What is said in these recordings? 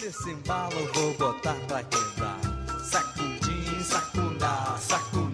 nesse embalo vou botar pra quebrar. Sacudim, sacundá, sacudim.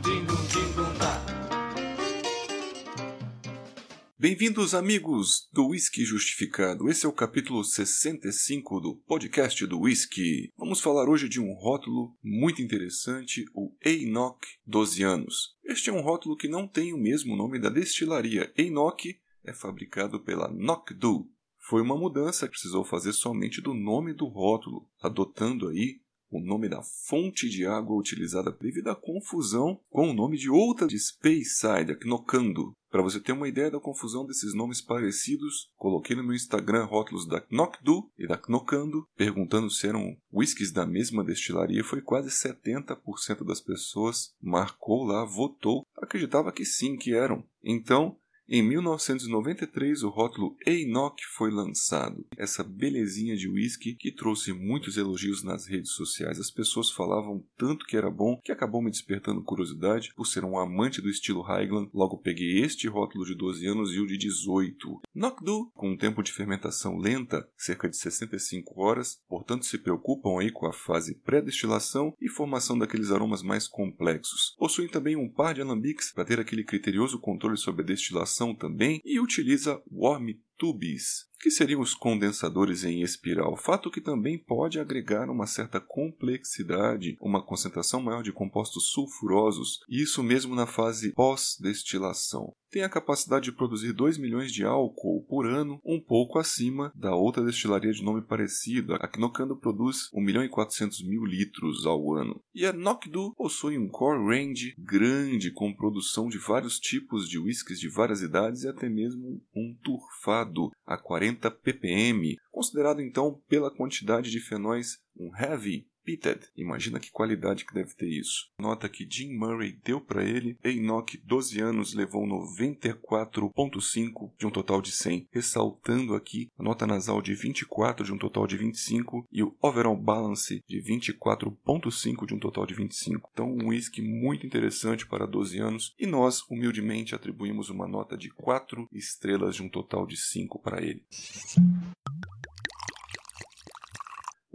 Bem-vindos, amigos do Whisky Justificado. Esse é o capítulo 65 do podcast do Whisky. Vamos falar hoje de um rótulo muito interessante, o Enoch 12 anos. Este é um rótulo que não tem o mesmo nome da destilaria. Enoch é fabricado pela Knockdo, foi uma mudança que precisou fazer somente do nome do rótulo, adotando aí o nome da fonte de água utilizada devido à confusão com o nome de outra de Speyside, a Knocando. Para você ter uma ideia da confusão desses nomes parecidos, coloquei no meu Instagram rótulos da Knocdu e da Knocando, perguntando se eram whiskies da mesma destilaria. Foi quase 70% das pessoas marcou lá, votou, acreditava que sim, que eram. Então, em 1993, o rótulo Enoch foi lançado. Essa belezinha de whisky que trouxe muitos elogios nas redes sociais. As pessoas falavam tanto que era bom que acabou me despertando curiosidade. Por ser um amante do estilo Highland, logo peguei este rótulo de 12 anos e o de 18. Knockdo, com um tempo de fermentação lenta, cerca de 65 horas, portanto se preocupam aí com a fase pré-destilação e formação daqueles aromas mais complexos. Possuem também um par de alambiques para ter aquele criterioso controle sobre a destilação também e utiliza warm tubes, que seriam os condensadores em espiral, fato que também pode agregar uma certa complexidade, uma concentração maior de compostos sulfurosos, e isso mesmo na fase pós-destilação. Tem a capacidade de produzir 2 milhões de álcool por ano, um pouco acima da outra destilaria de nome parecido. A Knocando produz 1 milhão e 400 mil litros ao ano. E a Knockdo possui um core range grande com produção de vários tipos de whiskies de várias idades e até mesmo um turfado a 40 ppm, considerado então pela quantidade de fenóis um heavy Pitted. Imagina que qualidade que deve ter isso. Nota que Jim Murray deu para ele. Enoch, 12 anos, levou 94.5 de um total de 100. Ressaltando aqui a nota nasal de 24 de um total de 25 e o overall balance de 24.5 de um total de 25. Então, um whisky muito interessante para 12 anos e nós, humildemente, atribuímos uma nota de 4 estrelas de um total de 5 para ele.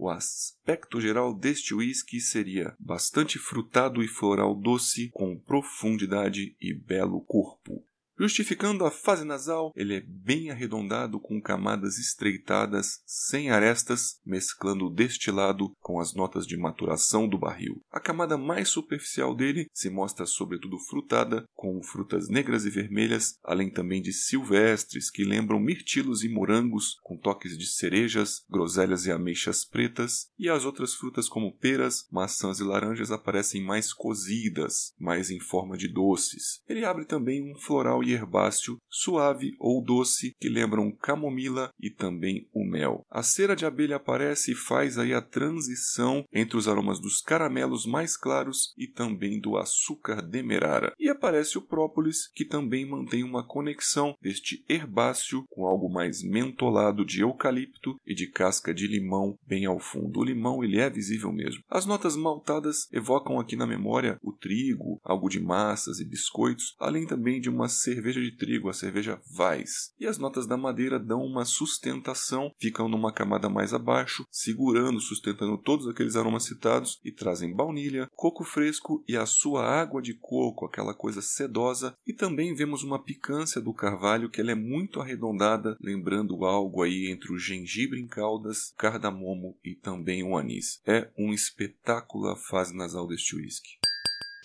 O aspecto geral deste whisky seria bastante frutado e floral doce, com profundidade e belo corpo. Justificando a fase nasal, ele é bem arredondado com camadas estreitadas, sem arestas, mesclando o destilado com as notas de maturação do barril. A camada mais superficial dele se mostra sobretudo frutada, com frutas negras e vermelhas, além também de silvestres que lembram mirtilos e morangos, com toques de cerejas, groselhas e ameixas pretas, e as outras frutas como peras, maçãs e laranjas aparecem mais cozidas, mais em forma de doces. Ele abre também um floral e herbáceo suave ou doce que lembram camomila e também o mel. A cera de abelha aparece e faz aí a transição entre os aromas dos caramelos mais claros e também do açúcar demerara. E aparece o própolis, que também mantém uma conexão deste herbáceo com algo mais mentolado de eucalipto e de casca de limão bem ao fundo. O limão ele é visível mesmo. As notas maltadas evocam aqui na memória o trigo, algo de massas e biscoitos, além também de uma cerveja de trigo, a cerveja Weiss. E as notas da madeira dão uma sustentação, ficam numa camada mais abaixo, segurando, sustentando todos aqueles aromas citados e trazem baunilha, coco fresco e a sua água de coco, aquela coisa sedosa, e também vemos uma picância do carvalho que ela é muito arredondada, lembrando algo aí entre o gengibre em caldas, cardamomo e também o anis. É um espetáculo a fase nasal deste whisky.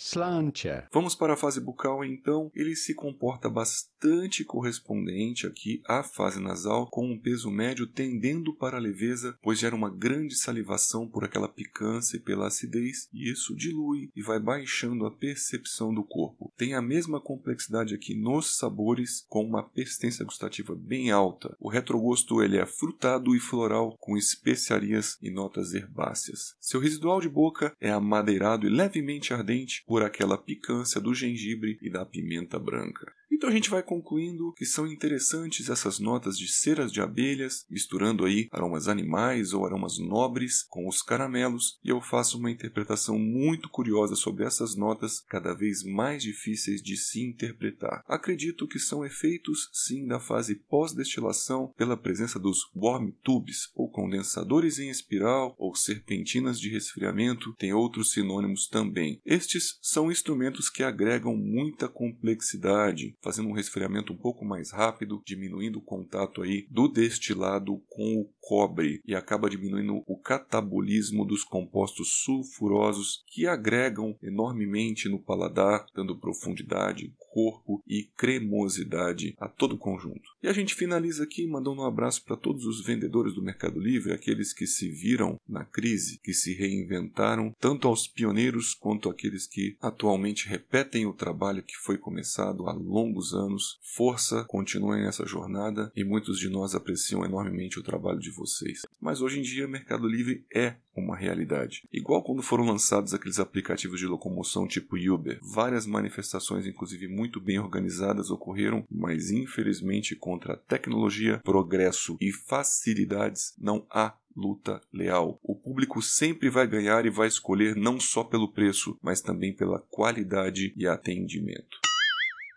Slantia. Vamos para a fase bucal então. Ele se comporta bastante correspondente aqui à fase nasal, com um peso médio tendendo para a leveza, pois gera uma grande salivação por aquela picância e pela acidez, e isso dilui e vai baixando a percepção do corpo. Tem a mesma complexidade aqui nos sabores, com uma persistência gustativa bem alta. O retrogosto ele é frutado e floral, com especiarias e notas herbáceas. Seu residual de boca é amadeirado e levemente ardente por aquela picância do gengibre e da pimenta branca. Então a gente vai concluindo que são interessantes essas notas de ceras de abelhas, misturando aí aromas animais ou aromas nobres com os caramelos, e eu faço uma interpretação muito curiosa sobre essas notas, cada vez mais difíceis de se interpretar. Acredito que são efeitos sim da fase pós-destilação pela presença dos warm tubes ou condensadores em espiral ou serpentinas de resfriamento, tem outros sinônimos também. Estes são instrumentos que agregam muita complexidade, fazendo um resfriamento um pouco mais rápido, diminuindo o contato aí do destilado com o cobre e acaba diminuindo o catabolismo dos compostos sulfurosos que agregam enormemente no paladar, dando profundidade, corpo e cremosidade a todo o conjunto. E a gente finaliza aqui mandando um abraço para todos os vendedores do Mercado Livre, aqueles que se viram na crise, que se reinventaram, tanto aos pioneiros quanto aqueles que atualmente repetem o trabalho que foi começado há longos anos. Força, continuem nessa jornada e muitos de nós apreciam enormemente o trabalho de vocês. Mas hoje em dia, Mercado Livre é uma realidade. Igual quando foram lançados aqueles aplicativos de locomoção tipo Uber, várias manifestações, inclusive muito bem organizadas, ocorreram, mas infelizmente contra tecnologia, progresso e facilidades não há luta leal. O público sempre vai ganhar e vai escolher não só pelo preço, mas também pela qualidade e atendimento.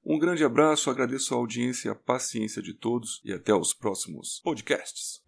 Um grande abraço, agradeço a audiência e a paciência de todos e até os próximos podcasts.